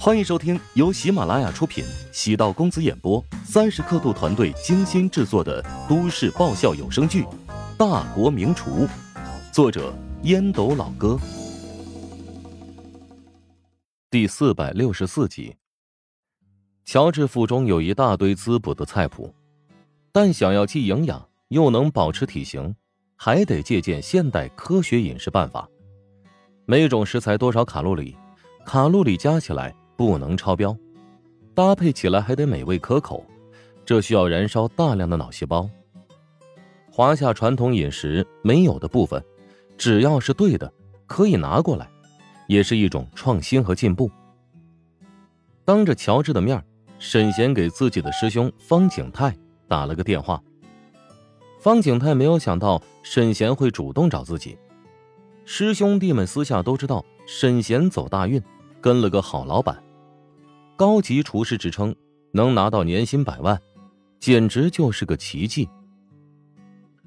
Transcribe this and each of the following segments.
欢迎收听由喜马拉雅出品、喜道公子演播、三十刻度团队精心制作的都市爆笑有声剧《大国名厨》，作者烟斗老哥，第四百六十四集。乔治腹中有一大堆滋补的菜谱，但想要既营养又能保持体型，还得借鉴现代科学饮食办法。每种食材多少卡路里，卡路里加起来。不能超标，搭配起来还得美味可口，这需要燃烧大量的脑细胞。华夏传统饮食没有的部分，只要是对的，可以拿过来，也是一种创新和进步。当着乔治的面，沈贤给自己的师兄方景泰打了个电话。方景泰没有想到沈贤会主动找自己，师兄弟们私下都知道沈贤走大运，跟了个好老板。高级厨师职称，能拿到年薪百万，简直就是个奇迹。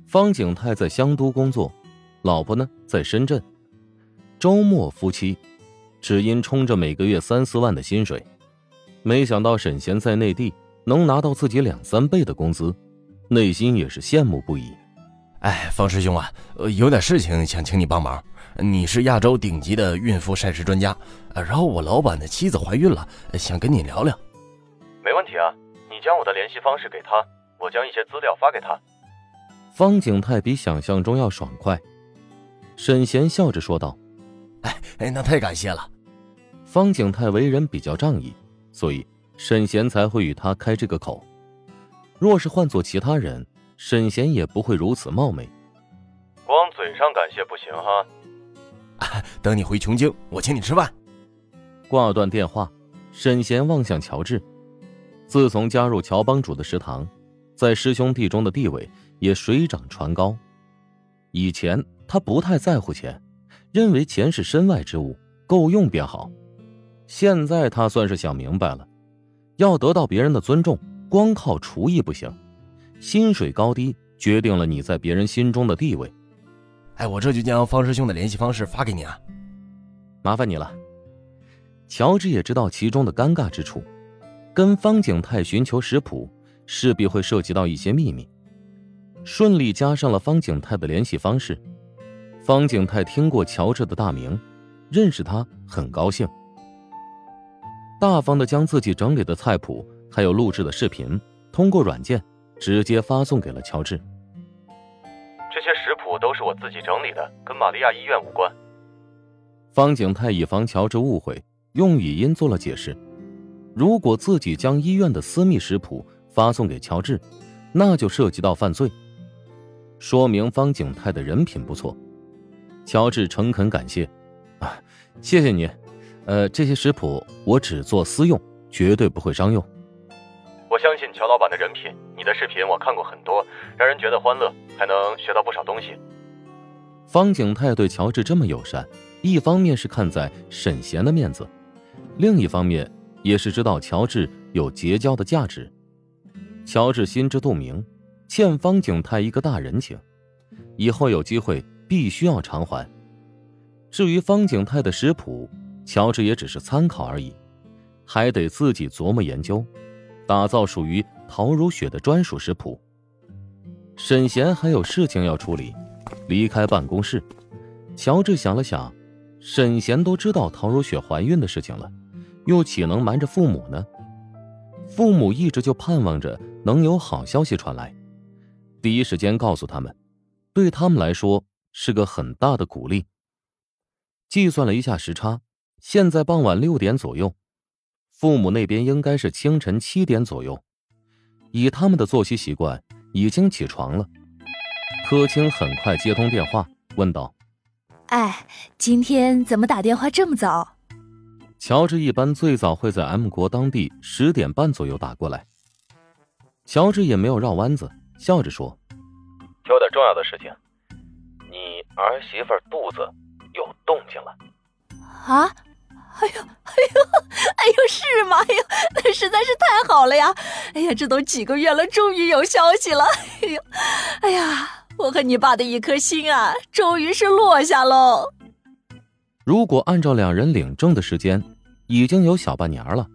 方景泰在香都工作，老婆呢在深圳，周末夫妻，只因冲着每个月三四万的薪水，没想到沈贤在内地能拿到自己两三倍的工资，内心也是羡慕不已。哎，方师兄啊，呃，有点事情想请你帮忙。你是亚洲顶级的孕妇膳食专家，然后我老板的妻子怀孕了，想跟你聊聊。没问题啊，你将我的联系方式给他，我将一些资料发给他。方景泰比想象中要爽快，沈贤笑着说道：“哎哎，那太感谢了。”方景泰为人比较仗义，所以沈贤才会与他开这个口。若是换做其他人，沈贤也不会如此冒昧。光嘴上感谢不行哈。等你回琼京，我请你吃饭。挂断电话，沈贤望向乔治。自从加入乔帮主的食堂，在师兄弟中的地位也水涨船高。以前他不太在乎钱，认为钱是身外之物，够用便好。现在他算是想明白了，要得到别人的尊重，光靠厨艺不行。薪水高低决定了你在别人心中的地位。哎，我这就将方师兄的联系方式发给你啊，麻烦你了。乔治也知道其中的尴尬之处，跟方景泰寻求食谱，势必会涉及到一些秘密。顺利加上了方景泰的联系方式，方景泰听过乔治的大名，认识他很高兴，大方的将自己整理的菜谱还有录制的视频，通过软件直接发送给了乔治。这些食谱都是我自己整理的，跟玛利亚医院无关。方景泰以防乔治误会，用语音做了解释。如果自己将医院的私密食谱发送给乔治，那就涉及到犯罪，说明方景泰的人品不错。乔治诚恳感谢，啊，谢谢你。呃，这些食谱我只做私用，绝对不会商用。我相信乔老板的人品，你的视频我看过很多，让人觉得欢乐，还能学到不少东西。方景泰对乔治这么友善，一方面是看在沈贤的面子，另一方面也是知道乔治有结交的价值。乔治心知肚明，欠方景泰一个大人情，以后有机会必须要偿还。至于方景泰的食谱，乔治也只是参考而已，还得自己琢磨研究。打造属于陶如雪的专属食谱。沈贤还有事情要处理，离开办公室。乔治想了想，沈贤都知道陶如雪怀孕的事情了，又岂能瞒着父母呢？父母一直就盼望着能有好消息传来，第一时间告诉他们，对他们来说是个很大的鼓励。计算了一下时差，现在傍晚六点左右。父母那边应该是清晨七点左右，以他们的作息习惯，已经起床了。柯青很快接通电话，问道：“哎，今天怎么打电话这么早？”乔治一般最早会在 M 国当地十点半左右打过来。乔治也没有绕弯子，笑着说：“有点重要的事情，你儿媳妇肚子有动静了。”啊？哎呦，哎呦，哎呦，是吗？哎呦，那实在是太好了呀！哎呀，这都几个月了，终于有消息了！哎呦，哎呀，我和你爸的一颗心啊，终于是落下喽。如果按照两人领证的时间，已经有小半年了。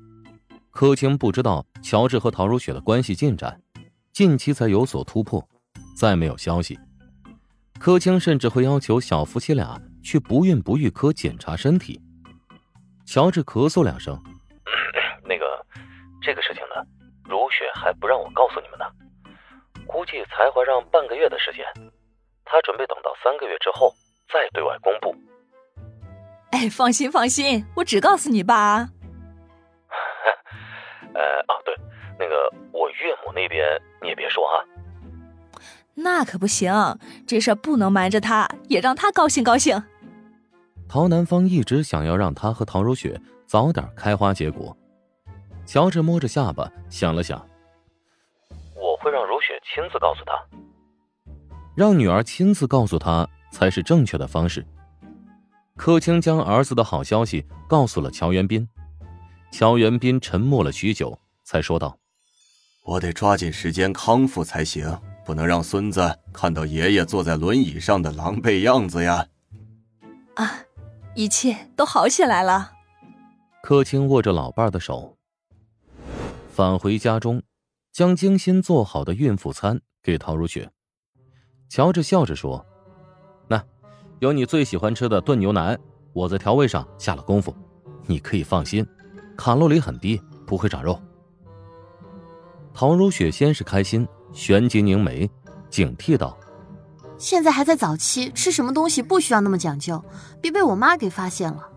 柯青不知道乔治和陶如雪的关系进展，近期才有所突破，再没有消息。柯青甚至会要求小夫妻俩去不孕不育科检查身体。乔治咳嗽两声，这个事情呢，如雪还不让我告诉你们呢，估计才怀上半个月的时间，她准备等到三个月之后再对外公布。哎，放心放心，我只告诉你爸。呃，哦对，那个我岳母那边你也别说啊。那可不行，这事不能瞒着他，也让他高兴高兴。陶南方一直想要让他和陶如雪早点开花结果。乔治摸着下巴想了想，我会让如雪亲自告诉他，让女儿亲自告诉他才是正确的方式。柯青将儿子的好消息告诉了乔元斌，乔元斌沉默了许久，才说道：“我得抓紧时间康复才行，不能让孙子看到爷爷坐在轮椅上的狼狈样子呀。”啊，一切都好起来了。柯青握着老伴的手，返回家中，将精心做好的孕妇餐给陶如雪。乔治笑着说。那有你最喜欢吃的炖牛腩，我在调味上下了功夫，你可以放心，卡路里很低，不会长肉。陶如雪先是开心，旋即凝眉，警惕道：“现在还在早期，吃什么东西不需要那么讲究，别被我妈给发现了。”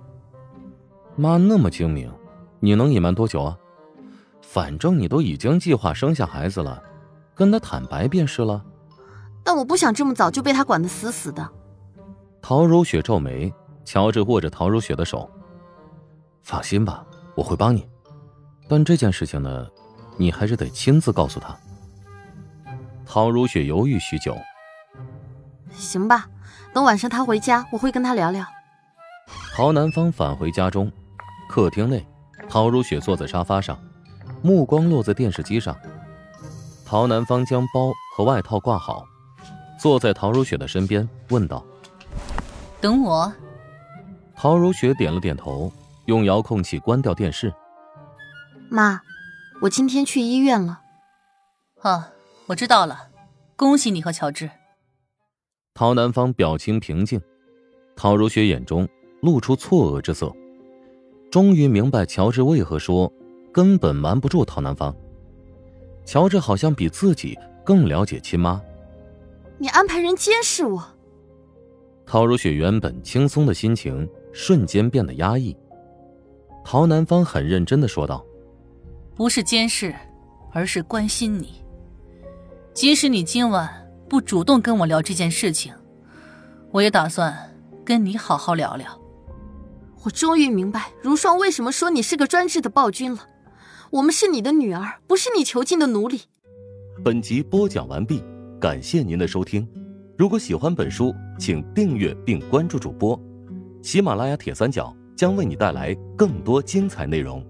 妈那么精明，你能隐瞒多久啊？反正你都已经计划生下孩子了，跟他坦白便是了。但我不想这么早就被他管得死死的。陶如雪皱眉，乔治握着陶如雪的手。放心吧，我会帮你。但这件事情呢，你还是得亲自告诉他。陶如雪犹豫许久。行吧，等晚上他回家，我会跟他聊聊。陶南方返回家中，客厅内，陶如雪坐在沙发上，目光落在电视机上。陶南方将包和外套挂好，坐在陶如雪的身边，问道。等我。陶如雪点了点头，用遥控器关掉电视。妈，我今天去医院了。啊，我知道了，恭喜你和乔治。陶南方表情平静，陶如雪眼中露出错愕之色，终于明白乔治为何说根本瞒不住陶南方。乔治好像比自己更了解亲妈。你安排人监视我。陶如雪原本轻松的心情瞬间变得压抑。陶南方很认真的说道：“不是监视，而是关心你。即使你今晚不主动跟我聊这件事情，我也打算跟你好好聊聊。”我终于明白如霜为什么说你是个专制的暴君了。我们是你的女儿，不是你囚禁的奴隶。本集播讲完毕，感谢您的收听。如果喜欢本书，请订阅并关注主播。喜马拉雅铁三角将为你带来更多精彩内容。